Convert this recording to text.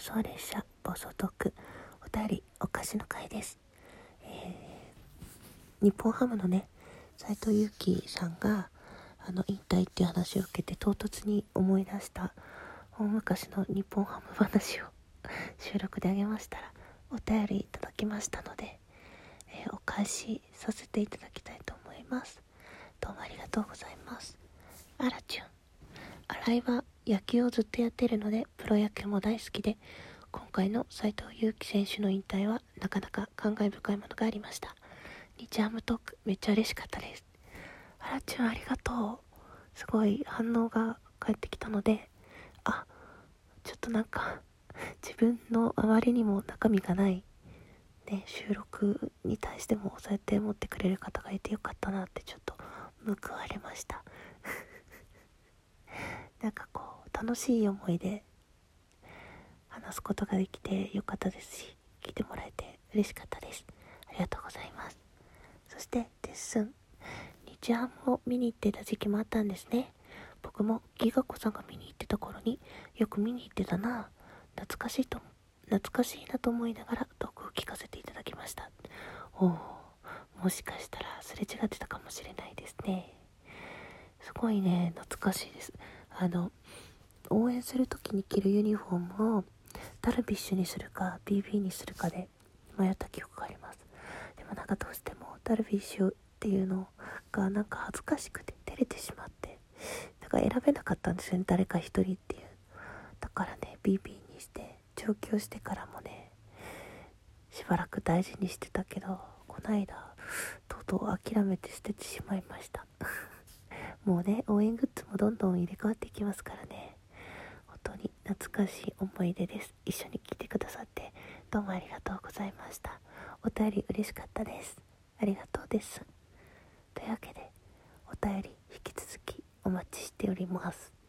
送列車暴走トーク。お便りお菓子の会です、えー、日本ハムのね斎藤佑樹さんがあの引退っていう話を受けて唐突に思い出した大昔の日本ハム話を 収録であげましたらお便りいただきましたので、えー、お返しさせていただきたいと思います。どうもありがとうございます。あらちゅん新井は野球をずっとやってるのでプロ野球も大好きで今回の斉藤佑樹選手の引退はなかなか感慨深いものがありました。日ハムトークめっちゃ嬉しかったです。あらちゅんありがとう。すごい反応が返ってきたのであちょっとなんか自分のあまりにも中身がないね収録に対してもそうやって持ってくれる方がいてよかったなってちょっと報われましたなんかこう楽しい思いで話すことができてよかったですし聞いてもらえて嬉しかったです。ありがとうございます。そしてデッスン。日ハムを見に行ってた時期もあったんですね。僕もギガ子さんが見に行ってた頃によく見に行ってたな。懐かしいと懐かしいなと思いながらトークを聞かせていただきました。おおもしかしたらすれ違ってたかもしれないですね。すごいね懐かしいです。あの応援する時に着るユニフォームをダルビッシュにするか BB にするかで迷った記憶があります。でもなんかどうしてもダルビッシュっていうのがなんか恥ずかしくて照れてしまってだから選べなかったんですよね誰か一人っていう。だからね BB にして上京してからもねしばらく大事にしてたけどこないだとうとう諦めて捨ててしまいました。もうね応援グッズもどんどん入れ替わっていきますからね。懐かしい思い出です。一緒に来てくださってどうもありがとうございました。お便り嬉しかったです。ありがとうです。というわけでお便り引き続きお待ちしております。